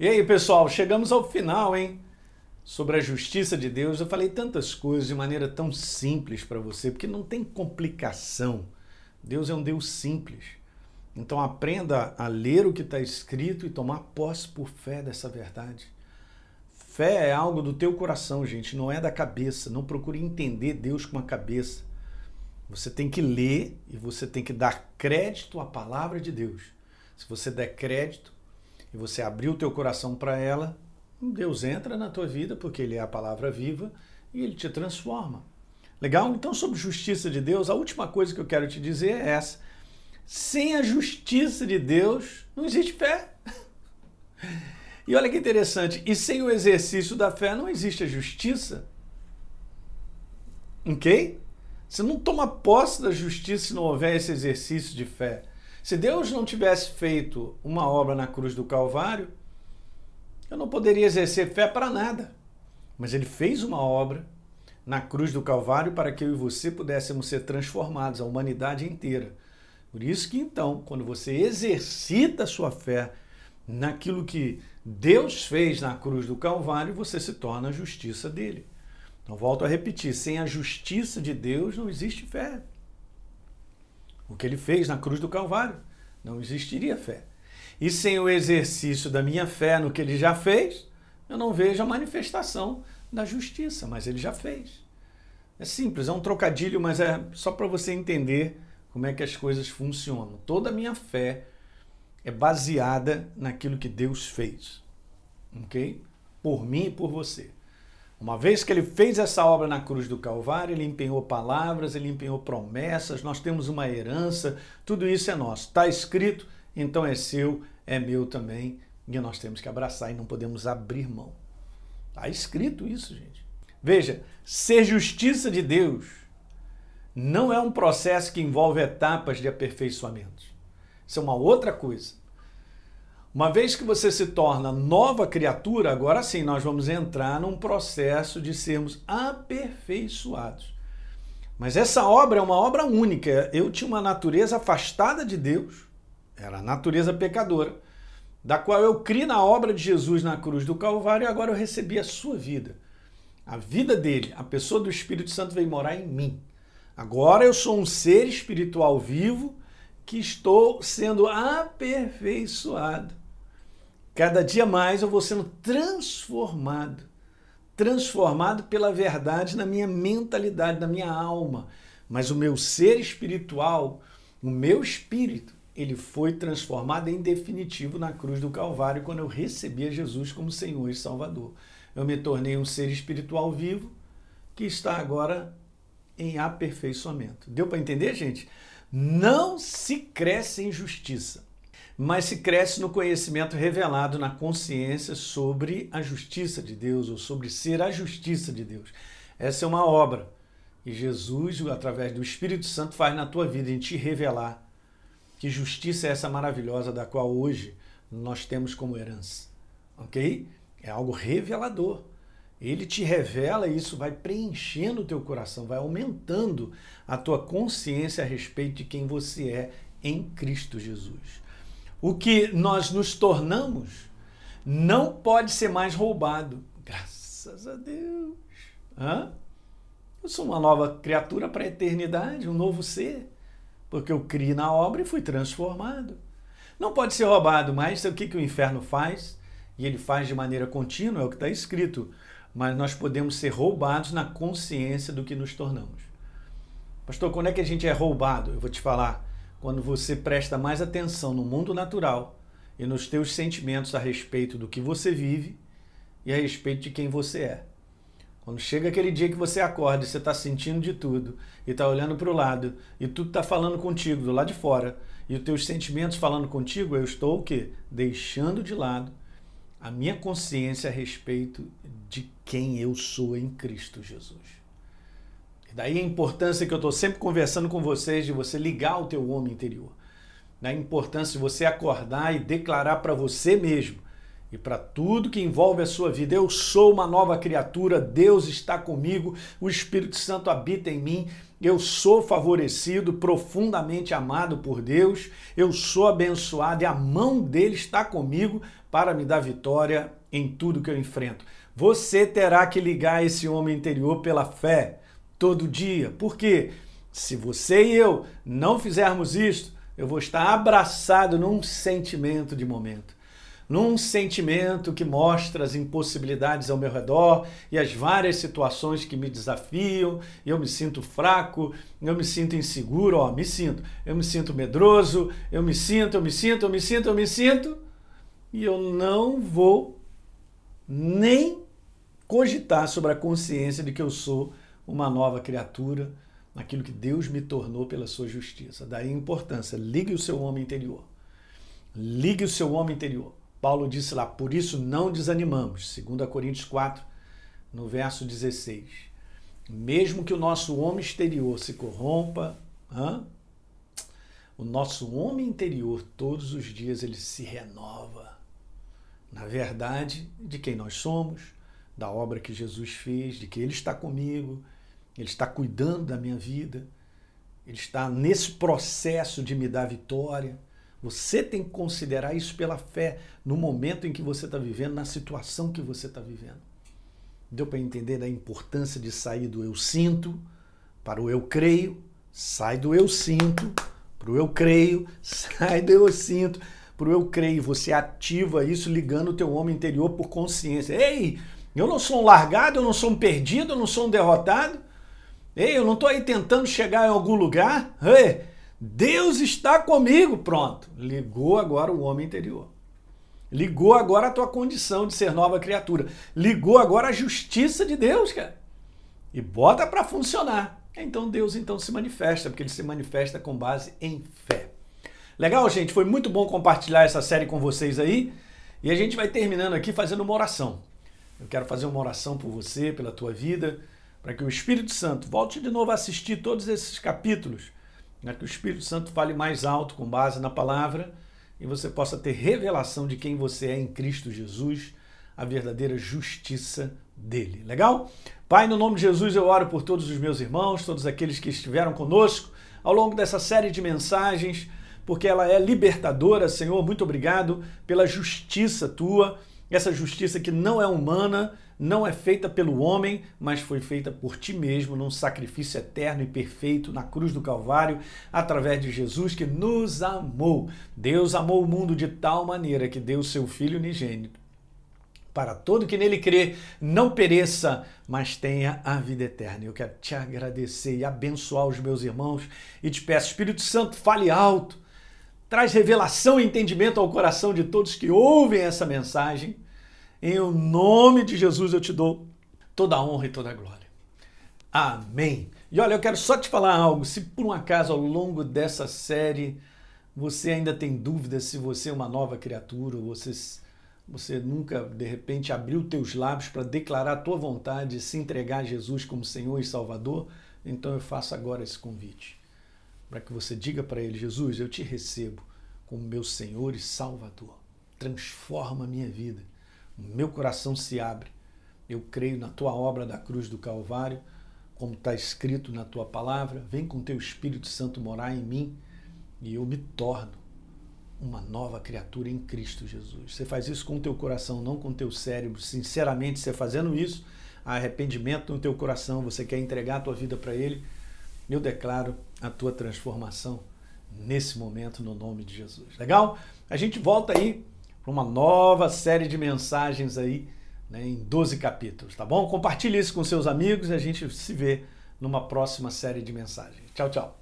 E aí, pessoal, chegamos ao final, hein? Sobre a justiça de Deus. Eu falei tantas coisas de maneira tão simples para você, porque não tem complicação. Deus é um Deus simples. Então aprenda a ler o que está escrito e tomar posse por fé dessa verdade. Fé é algo do teu coração, gente, não é da cabeça. Não procure entender Deus com a cabeça. Você tem que ler e você tem que dar crédito à palavra de Deus. Se você der crédito, e você abrir o teu coração para ela, Deus entra na tua vida porque ele é a palavra viva e ele te transforma. Legal? Então, sobre justiça de Deus, a última coisa que eu quero te dizer é essa. Sem a justiça de Deus, não existe fé. E olha que interessante, e sem o exercício da fé não existe a justiça. Ok? Você não toma posse da justiça se não houver esse exercício de fé. Se Deus não tivesse feito uma obra na cruz do Calvário, eu não poderia exercer fé para nada. Mas Ele fez uma obra na cruz do Calvário para que eu e você pudéssemos ser transformados, a humanidade inteira. Por isso que então, quando você exercita a sua fé naquilo que Deus fez na cruz do Calvário, você se torna a justiça dele. Então, volto a repetir: sem a justiça de Deus não existe fé o que ele fez na cruz do Calvário. Não existiria fé. E sem o exercício da minha fé no que ele já fez, eu não vejo a manifestação da justiça, mas ele já fez. É simples, é um trocadilho, mas é só para você entender como é que as coisas funcionam. Toda a minha fé é baseada naquilo que Deus fez, ok? Por mim e por você. Uma vez que ele fez essa obra na cruz do Calvário, ele empenhou palavras, ele empenhou promessas, nós temos uma herança, tudo isso é nosso. Está escrito, então é seu, é meu também, e nós temos que abraçar e não podemos abrir mão. Está escrito isso, gente. Veja, ser justiça de Deus não é um processo que envolve etapas de aperfeiçoamento. Isso é uma outra coisa. Uma vez que você se torna nova criatura, agora sim nós vamos entrar num processo de sermos aperfeiçoados. Mas essa obra é uma obra única. Eu tinha uma natureza afastada de Deus, era a natureza pecadora, da qual eu criei na obra de Jesus na cruz do Calvário e agora eu recebi a sua vida. A vida dele, a pessoa do Espírito Santo veio morar em mim. Agora eu sou um ser espiritual vivo que estou sendo aperfeiçoado. Cada dia mais eu vou sendo transformado. Transformado pela verdade na minha mentalidade, na minha alma. Mas o meu ser espiritual, o meu espírito, ele foi transformado em definitivo na cruz do Calvário quando eu recebi a Jesus como Senhor e Salvador. Eu me tornei um ser espiritual vivo que está agora em aperfeiçoamento. Deu para entender, gente? Não se cresce em justiça mas se cresce no conhecimento revelado na consciência sobre a justiça de Deus ou sobre ser a justiça de Deus. Essa é uma obra que Jesus, através do Espírito Santo, faz na tua vida em te revelar que justiça é essa maravilhosa da qual hoje nós temos como herança. Ok? É algo revelador. Ele te revela e isso vai preenchendo o teu coração, vai aumentando a tua consciência a respeito de quem você é em Cristo Jesus o que nós nos tornamos não pode ser mais roubado. Graças a Deus. Hã? Eu sou uma nova criatura para a eternidade, um novo ser, porque eu criei na obra e fui transformado. Não pode ser roubado, mas o que, que o inferno faz? E ele faz de maneira contínua, é o que está escrito. Mas nós podemos ser roubados na consciência do que nos tornamos. Pastor, quando é que a gente é roubado? Eu vou te falar quando você presta mais atenção no mundo natural e nos teus sentimentos a respeito do que você vive e a respeito de quem você é. Quando chega aquele dia que você acorda e você está sentindo de tudo, e está olhando para o lado, e tudo está falando contigo do lado de fora, e os teus sentimentos falando contigo, eu estou o quê? Deixando de lado a minha consciência a respeito de quem eu sou em Cristo Jesus. Daí a importância que eu estou sempre conversando com vocês de você ligar o teu homem interior. Da importância de você acordar e declarar para você mesmo e para tudo que envolve a sua vida. Eu sou uma nova criatura, Deus está comigo, o Espírito Santo habita em mim, eu sou favorecido, profundamente amado por Deus, eu sou abençoado e a mão dele está comigo para me dar vitória em tudo que eu enfrento. Você terá que ligar esse homem interior pela fé todo dia. Por quê? Se você e eu não fizermos isto, eu vou estar abraçado num sentimento de momento num sentimento que mostra as impossibilidades ao meu redor e as várias situações que me desafiam, eu me sinto fraco, eu me sinto inseguro, ó, me sinto, eu me sinto medroso, eu me sinto, eu me sinto, eu me sinto, eu me sinto, e eu não vou nem cogitar sobre a consciência de que eu sou uma nova criatura naquilo que Deus me tornou pela sua justiça. Daí a importância, ligue o seu homem interior. Ligue o seu homem interior. Paulo disse lá, por isso não desanimamos, 2 Coríntios 4, no verso 16. Mesmo que o nosso homem exterior se corrompa, hã? o nosso homem interior todos os dias ele se renova. Na verdade, de quem nós somos, da obra que Jesus fez, de que ele está comigo, ele está cuidando da minha vida, ele está nesse processo de me dar vitória. Você tem que considerar isso pela fé no momento em que você está vivendo, na situação que você está vivendo. Deu para entender da importância de sair do eu sinto para o eu creio, sai do eu sinto para o eu creio, sai do eu sinto para o eu creio. Você ativa isso ligando o teu homem interior por consciência. Ei, eu não sou um largado, eu não sou um perdido, eu não sou um derrotado. Ei, eu não estou aí tentando chegar em algum lugar. Ei, Deus está comigo, pronto. Ligou agora o homem interior. Ligou agora a tua condição de ser nova criatura. Ligou agora a justiça de Deus, cara. E bota para funcionar. Então Deus então se manifesta, porque ele se manifesta com base em fé. Legal, gente? Foi muito bom compartilhar essa série com vocês aí. E a gente vai terminando aqui fazendo uma oração. Eu quero fazer uma oração por você, pela tua vida, para que o Espírito Santo volte de novo a assistir todos esses capítulos né, que o Espírito Santo fale mais alto com base na palavra e você possa ter revelação de quem você é em Cristo Jesus, a verdadeira justiça dele. Legal? Pai, no nome de Jesus eu oro por todos os meus irmãos, todos aqueles que estiveram conosco ao longo dessa série de mensagens, porque ela é libertadora, Senhor. Muito obrigado pela justiça tua, essa justiça que não é humana, não é feita pelo homem, mas foi feita por ti mesmo num sacrifício eterno e perfeito na cruz do Calvário, através de Jesus que nos amou. Deus amou o mundo de tal maneira que deu seu Filho unigênito para todo que nele crê não pereça, mas tenha a vida eterna. Eu quero te agradecer e abençoar os meus irmãos e te peço, Espírito Santo, fale alto, traz revelação e entendimento ao coração de todos que ouvem essa mensagem em nome de Jesus eu te dou toda a honra e toda a glória. Amém. E olha, eu quero só te falar algo. Se por um acaso ao longo dessa série você ainda tem dúvidas se você é uma nova criatura, você, você nunca de repente abriu teus lábios para declarar a tua vontade, se entregar a Jesus como Senhor e Salvador, então eu faço agora esse convite para que você diga para ele: Jesus, eu te recebo como meu Senhor e Salvador. Transforma a minha vida meu coração se abre. Eu creio na tua obra da cruz do Calvário, como está escrito na tua palavra. Vem com teu Espírito Santo morar em mim e eu me torno uma nova criatura em Cristo Jesus. Você faz isso com o teu coração, não com o teu cérebro. Sinceramente, você fazendo isso, há arrependimento no teu coração, você quer entregar a tua vida para Ele, eu declaro a tua transformação nesse momento no nome de Jesus. Legal? A gente volta aí para uma nova série de mensagens aí né, em 12 capítulos, tá bom? Compartilhe isso com seus amigos e a gente se vê numa próxima série de mensagens. Tchau, tchau.